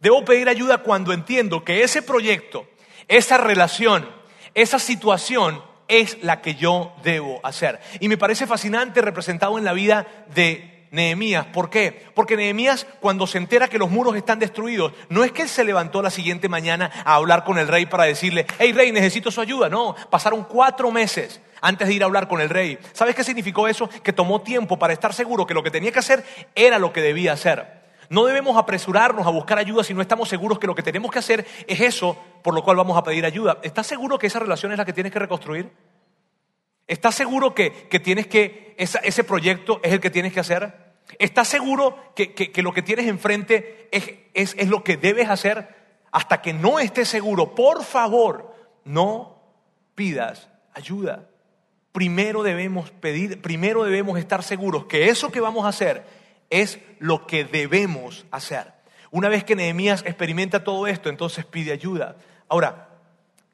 Debo pedir ayuda cuando entiendo que ese proyecto, esa relación, esa situación es la que yo debo hacer. Y me parece fascinante representado en la vida de Nehemías. ¿Por qué? Porque Nehemías cuando se entera que los muros están destruidos, no es que él se levantó la siguiente mañana a hablar con el rey para decirle, hey rey, necesito su ayuda. No, pasaron cuatro meses antes de ir a hablar con el rey. ¿Sabes qué significó eso? Que tomó tiempo para estar seguro que lo que tenía que hacer era lo que debía hacer. No debemos apresurarnos a buscar ayuda si no estamos seguros que lo que tenemos que hacer es eso por lo cual vamos a pedir ayuda. ¿Estás seguro que esa relación es la que tienes que reconstruir? ¿Estás seguro que, tienes que, ese proyecto es el que tienes que hacer? ¿Estás seguro que, lo que tienes enfrente es, es, lo que debes hacer? Hasta que no estés seguro, por favor, no pidas ayuda. Primero debemos pedir, primero debemos estar seguros que eso que vamos a hacer es lo que debemos hacer. Una vez que Nehemías experimenta todo esto, entonces pide ayuda. Ahora,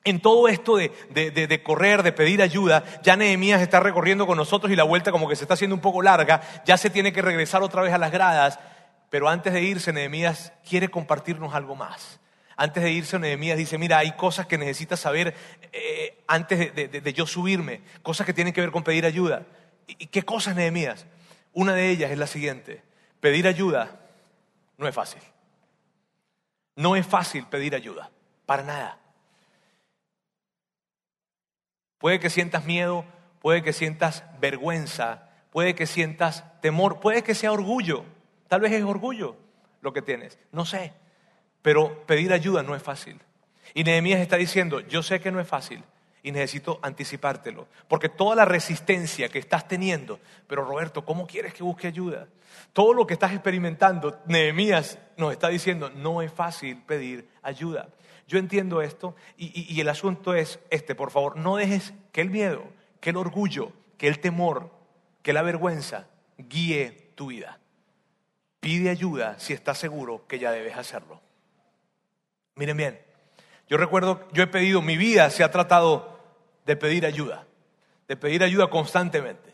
en todo esto de, correr, de pedir ayuda, ya Nehemías está recorriendo con nosotros y la vuelta como que se está haciendo un poco larga, ya se tiene que regresar otra vez a las gradas, pero antes de irse Nehemías quiere compartirnos algo más. Antes de irse Nehemías dice, mira, hay cosas que necesitas saber eh, antes de, yo subirme, cosas que tienen que ver con pedir ayuda. ¿Y qué cosas Nehemías? Una de ellas es la siguiente, pedir ayuda no es fácil. No es fácil pedir ayuda, para nada. Puede que sientas miedo, puede que sientas vergüenza, puede que sientas temor, puede que sea orgullo. Tal vez es orgullo lo que tienes, no sé. Pero pedir ayuda no es fácil. Y Nehemías está diciendo, yo sé que no es fácil y necesito anticipártelo. Porque toda la resistencia que estás teniendo, pero Roberto, ¿cómo quieres que busque ayuda? Todo lo que estás experimentando, Nehemías nos está diciendo, no es fácil pedir ayuda. Yo entiendo esto y, el asunto es este, por favor, no dejes que el miedo, que el orgullo, que el temor, que la vergüenza guíe tu vida. Pide ayuda si estás seguro que ya debes hacerlo. Miren bien, yo recuerdo, yo he pedido, mi vida se ha tratado de pedir ayuda, de pedir ayuda constantemente.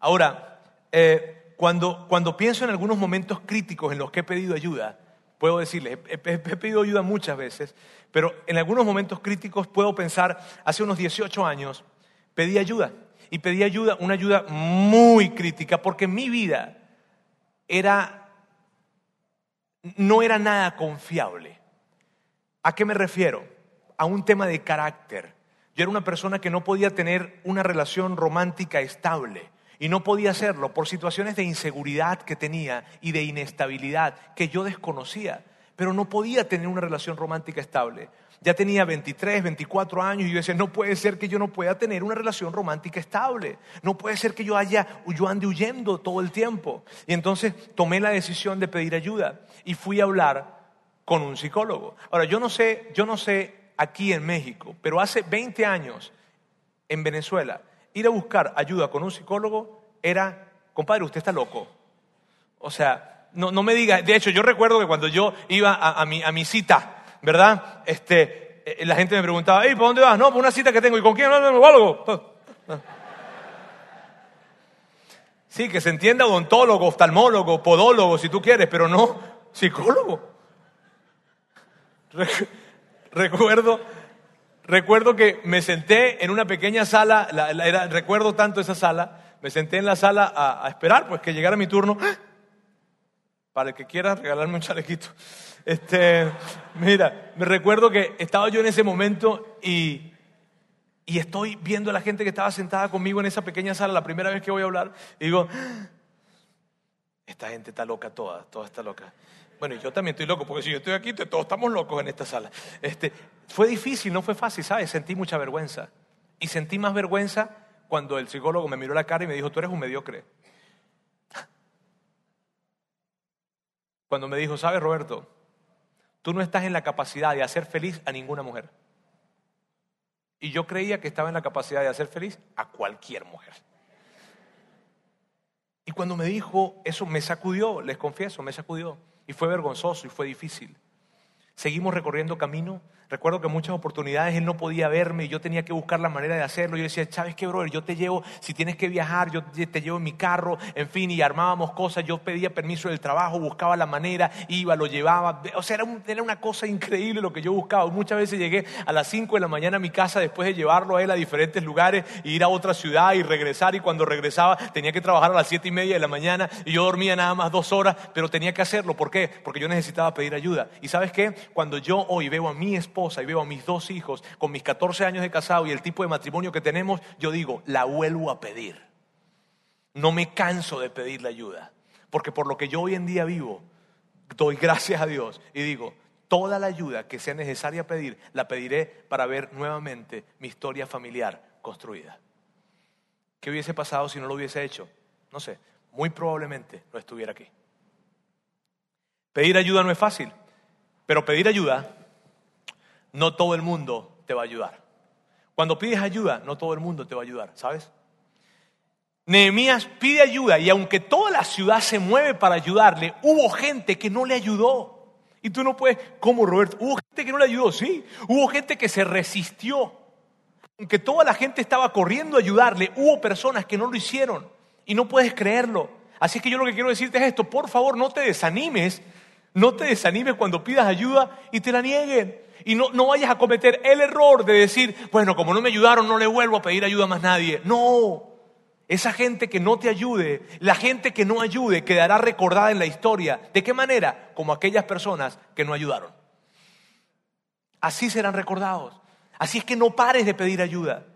Ahora, eh, cuando, cuando pienso en algunos momentos críticos en los que he pedido ayuda, puedo decirles, he, pedido ayuda muchas veces, pero en algunos momentos críticos puedo pensar, hace unos 18 años pedí ayuda y pedí ayuda, una ayuda muy crítica, porque mi vida era, no era nada confiable. ¿A qué me refiero? A un tema de carácter. Yo era una persona que no podía tener una relación romántica estable. Y no podía hacerlo por situaciones de inseguridad que tenía y de inestabilidad que yo desconocía. Pero no podía tener una relación romántica estable. Ya tenía 23, 24 años y yo decía, no puede ser que yo no pueda tener una relación romántica estable. No puede ser que yo haya, yo ande huyendo todo el tiempo. Y entonces tomé la decisión de pedir ayuda y fui a hablar con un psicólogo. Ahora, yo no sé, yo no sé aquí en México, pero hace 20 años en Venezuela ir a buscar ayuda con un psicólogo era, compadre, usted está loco. O sea, no, no me diga, de hecho yo recuerdo que cuando yo iba a, mi, a mi, cita, ¿verdad? Este, eh, la gente me preguntaba, ¿para dónde vas? No, por una cita que tengo. ¿Y con quién? No, no, Sí, que se entienda odontólogo, oftalmólogo, podólogo, si tú quieres, pero no psicólogo. Recuerdo Recuerdo que me senté en una pequeña sala, recuerdo tanto esa sala, me senté en la sala a, esperar pues que llegara mi turno. Para el que quiera regalarme un chalequito. Este, mira, me recuerdo que estaba yo en ese momento y, y estoy viendo a la gente que estaba sentada conmigo en esa pequeña sala la primera vez que voy a hablar y digo, esta gente está loca toda, toda está loca. Bueno, yo también estoy loco, porque si yo estoy aquí, todos estamos locos en esta sala. Este, fue difícil, no fue fácil, ¿sabes? Sentí mucha vergüenza. Y sentí más vergüenza cuando el psicólogo me miró la cara y me dijo, tú eres un mediocre. Cuando me dijo, sabes Roberto, tú no estás en la capacidad de hacer feliz a ninguna mujer. Y yo creía que estaba en la capacidad de hacer feliz a cualquier mujer. Y cuando me dijo eso, me sacudió, les confieso, me sacudió. Y fue vergonzoso y fue difícil. Seguimos recorriendo camino. Recuerdo que en muchas oportunidades él no podía verme y yo tenía que buscar la manera de hacerlo. Yo decía, ¿sabes qué, brother? Yo te llevo, si tienes que viajar, yo te llevo en mi carro, en fin, y armábamos cosas. Yo pedía permiso del trabajo, buscaba la manera, iba, lo llevaba. O sea, era, una cosa increíble lo que yo buscaba. Muchas veces llegué a las 5 de la mañana a mi casa después de llevarlo a él a diferentes lugares, e ir a otra ciudad y regresar. Y cuando regresaba tenía que trabajar a las siete y media de la mañana y yo dormía nada más dos horas, pero tenía que hacerlo. ¿Por qué? Porque yo necesitaba pedir ayuda. ¿Y sabes qué? Cuando yo hoy veo a mi esposa y veo a mis dos hijos con mis 14 años de casado y el tipo de matrimonio que tenemos, yo digo, la vuelvo a pedir. No me canso de pedirle ayuda, porque por lo que yo hoy en día vivo, doy gracias a Dios y digo, toda la ayuda que sea necesaria pedir, la pediré para ver nuevamente mi historia familiar construida. ¿Qué hubiese pasado si no lo hubiese hecho? No sé, muy probablemente no estuviera aquí. Pedir ayuda no es fácil. Pero pedir ayuda, no todo el mundo te va a ayudar. Cuando pides ayuda, no todo el mundo te va a ayudar, ¿sabes? Nehemías pide ayuda y aunque toda la ciudad se mueve para ayudarle, hubo gente que no le ayudó. Y tú no puedes, ¿cómo Roberto? Hubo gente que no le ayudó, sí. Hubo gente que se resistió. Aunque toda la gente estaba corriendo a ayudarle, hubo personas que no lo hicieron. Y no puedes creerlo. Así que yo lo que quiero decirte es esto, por favor no te desanimes no te desanimes cuando pidas ayuda y te la nieguen. Y no, no vayas a cometer el error de decir, bueno, como no me ayudaron, no le vuelvo a pedir ayuda a más nadie. No, esa gente que no te ayude, la gente que no ayude, quedará recordada en la historia. ¿De qué manera? Como aquellas personas que no ayudaron. Así serán recordados. Así es que no pares de pedir ayuda.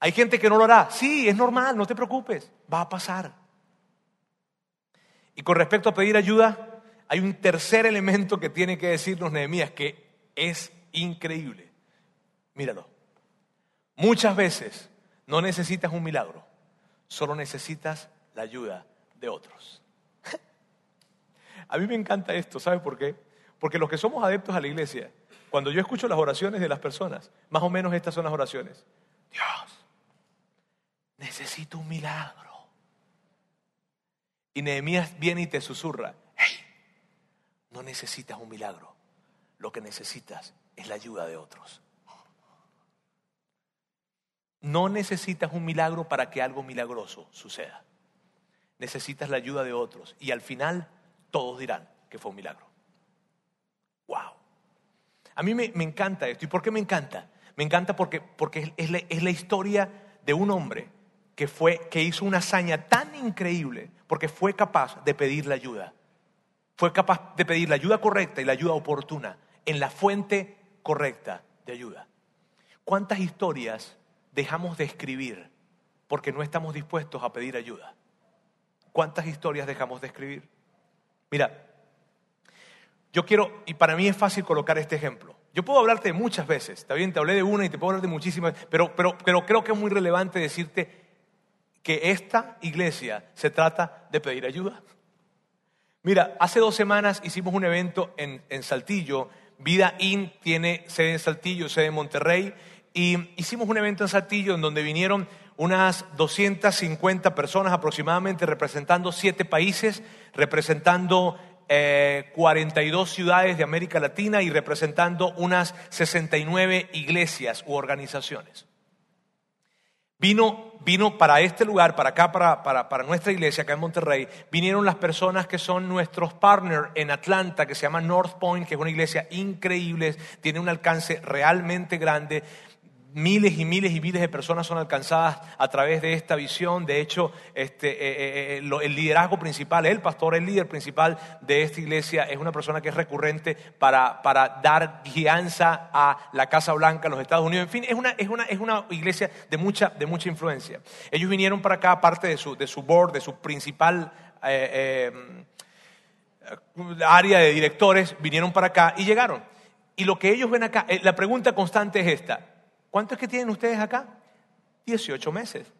Hay gente que no lo hará. Sí, es normal, no te preocupes, va a pasar. Y con respecto a pedir ayuda, hay un tercer elemento que tiene que decirnos Nehemías que es increíble. Míralo. Muchas veces no necesitas un milagro, solo necesitas la ayuda de otros. a mí me encanta esto, ¿sabes por qué? Porque los que somos adeptos a la iglesia, cuando yo escucho las oraciones de las personas, más o menos estas son las oraciones. Dios, necesito un milagro. Y Nehemías viene y te susurra, no necesitas un milagro, lo que necesitas es la ayuda de otros. No necesitas un milagro para que algo milagroso suceda. Necesitas la ayuda de otros y al final todos dirán que fue un milagro. ¡Wow! A mí me, encanta esto. ¿Y por qué me encanta? Me encanta porque, porque es, la, es la historia de un hombre que, fue, que hizo una hazaña tan increíble porque fue capaz de pedir la ayuda fue capaz de pedir la ayuda correcta y la ayuda oportuna en la fuente correcta de ayuda. ¿Cuántas historias dejamos de escribir porque no estamos dispuestos a pedir ayuda? ¿Cuántas historias dejamos de escribir? Mira, yo quiero, y para mí es fácil colocar este ejemplo. Yo puedo hablarte muchas veces, está bien, te hablé de una y te puedo hablar de muchísimas, pero, pero, pero creo que es muy relevante decirte que esta iglesia se trata de pedir ayuda. Mira, hace dos semanas hicimos un evento en, Saltillo. Vida In tiene sede en Saltillo, sede en Monterrey. Y hicimos un evento en Saltillo en donde vinieron unas 250 personas aproximadamente representando siete países, representando 42 eh, ciudades de América Latina y representando unas 69 iglesias u organizaciones. Vino, vino para este lugar, para acá, para, para, para, nuestra iglesia, acá en Monterrey, vinieron las personas que son nuestros partners en Atlanta, que se llama North Point, que es una iglesia increíble, tiene un alcance realmente grande miles y miles y miles de personas son alcanzadas a través de esta visión. De hecho, este, eh, eh, eh, el liderazgo principal, el pastor, el líder principal de esta iglesia es una persona que es recurrente para, para dar guianza a la Casa Blanca en los Estados Unidos. En fin, es una, es una, es una iglesia de mucha, de mucha influencia. Ellos vinieron para acá, parte de su, de su board, de su principal área de directores, vinieron para acá y llegaron. Y lo que ellos ven acá, la pregunta constante es esta. ¿Cuánto es que tienen ustedes acá? 18 meses.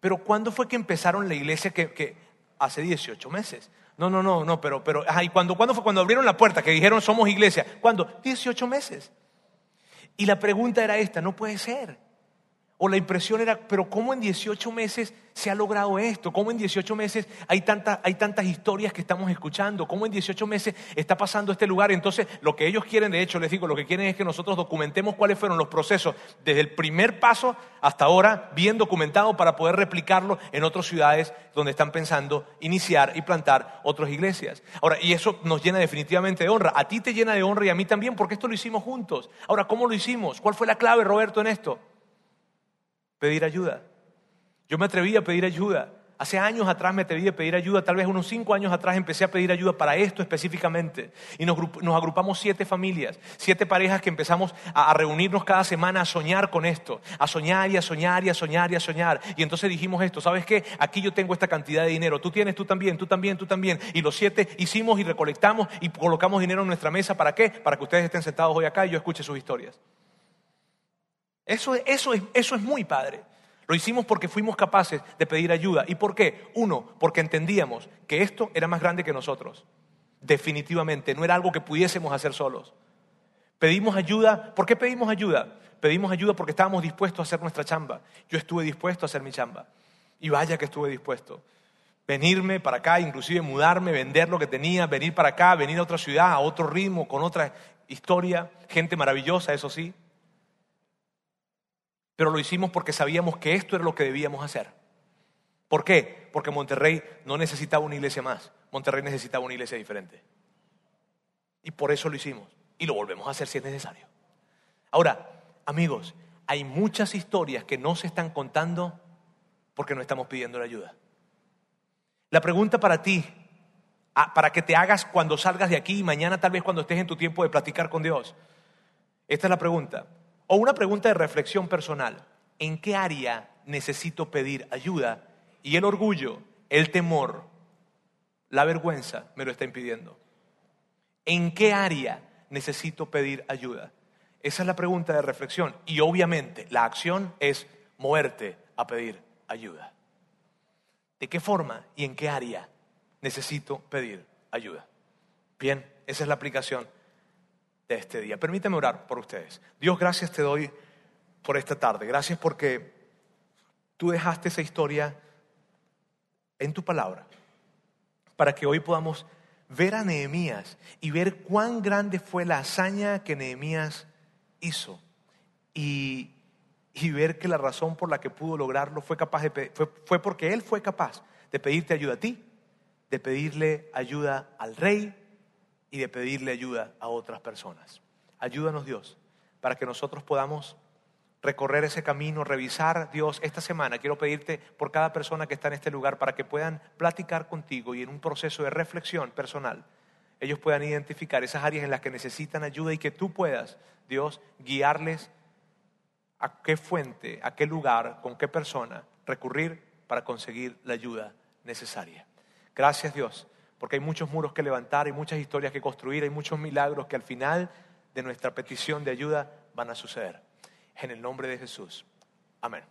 Pero ¿cuándo fue que empezaron la iglesia que, hace 18 meses? No, no, no, no, pero, pero, ajá, ¿y cuándo, cuándo fue cuando abrieron la puerta que dijeron somos iglesia? ¿Cuándo? 18 meses. Y la pregunta era esta, no puede ser. O la impresión era, pero ¿cómo en 18 meses se ha logrado esto? ¿Cómo en 18 meses hay, hay tantas historias que estamos escuchando? ¿Cómo en 18 meses está pasando este lugar? Entonces, lo que ellos quieren, de hecho, les digo, lo que quieren es que nosotros documentemos cuáles fueron los procesos desde el primer paso hasta ahora, bien documentado para poder replicarlo en otras ciudades donde están pensando iniciar y plantar otras iglesias. Ahora, y eso nos llena definitivamente de honra. A ti te llena de honra y a mí también, porque esto lo hicimos juntos. Ahora, ¿cómo lo hicimos? ¿Cuál fue la clave, Roberto, en esto? Pedir ayuda. Yo me atreví a pedir ayuda. Hace años atrás me atreví a pedir ayuda, tal vez unos cinco años atrás empecé a pedir ayuda para esto específicamente. Y nos, agrupamos siete familias, siete parejas que empezamos a, reunirnos cada semana a soñar con esto, a soñar y a soñar y a soñar y a soñar. Y entonces dijimos esto, ¿sabes qué? Aquí yo tengo esta cantidad de dinero, tú tienes, tú también, tú también, tú también. Y los siete hicimos y recolectamos y colocamos dinero en nuestra mesa. ¿Para qué? Para que ustedes estén sentados hoy acá y yo escuche sus historias. Eso, eso, es, eso es muy padre. Lo hicimos porque fuimos capaces de pedir ayuda. ¿Y por qué? Uno, porque entendíamos que esto era más grande que nosotros. Definitivamente, no era algo que pudiésemos hacer solos. Pedimos ayuda. ¿Por qué pedimos ayuda? Pedimos ayuda porque estábamos dispuestos a hacer nuestra chamba. Yo estuve dispuesto a hacer mi chamba. Y vaya que estuve dispuesto. Venirme para acá, inclusive mudarme, vender lo que tenía, venir para acá, venir a otra ciudad, a otro ritmo, con otra historia, gente maravillosa, eso sí. Pero lo hicimos porque sabíamos que esto era lo que debíamos hacer. ¿Por qué? Porque Monterrey no necesitaba una iglesia más. Monterrey necesitaba una iglesia diferente. Y por eso lo hicimos. Y lo volvemos a hacer si es necesario. Ahora, amigos, hay muchas historias que no se están contando porque no estamos pidiendo la ayuda. La pregunta para ti, para que te hagas cuando salgas de aquí y mañana tal vez cuando estés en tu tiempo de platicar con Dios. Esta es la pregunta. O una pregunta de reflexión personal. ¿En qué área necesito pedir ayuda? Y el orgullo, el temor, la vergüenza me lo está impidiendo. ¿En qué área necesito pedir ayuda? Esa es la pregunta de reflexión. Y obviamente la acción es moverte a pedir ayuda. ¿De qué forma y en qué área necesito pedir ayuda? Bien, esa es la aplicación de este día. Permíteme orar por ustedes. Dios, gracias te doy por esta tarde. Gracias porque tú dejaste esa historia en tu palabra para que hoy podamos ver a Nehemías y ver cuán grande fue la hazaña que Nehemías hizo y, ver que la razón por la que pudo lograrlo fue, capaz fue, fue porque él fue capaz de pedirte ayuda a ti, de pedirle ayuda al rey, y de pedirle ayuda a otras personas. Ayúdanos Dios para que nosotros podamos recorrer ese camino, revisar, Dios, esta semana quiero pedirte por cada persona que está en este lugar para que puedan platicar contigo y en un proceso de reflexión personal, ellos puedan identificar esas áreas en las que necesitan ayuda y que tú puedas, Dios, guiarles a qué fuente, a qué lugar, con qué persona recurrir para conseguir la ayuda necesaria. Gracias Dios porque hay muchos muros que levantar, hay muchas historias que construir, hay muchos milagros que al final de nuestra petición de ayuda van a suceder. En el nombre de Jesús. Amén.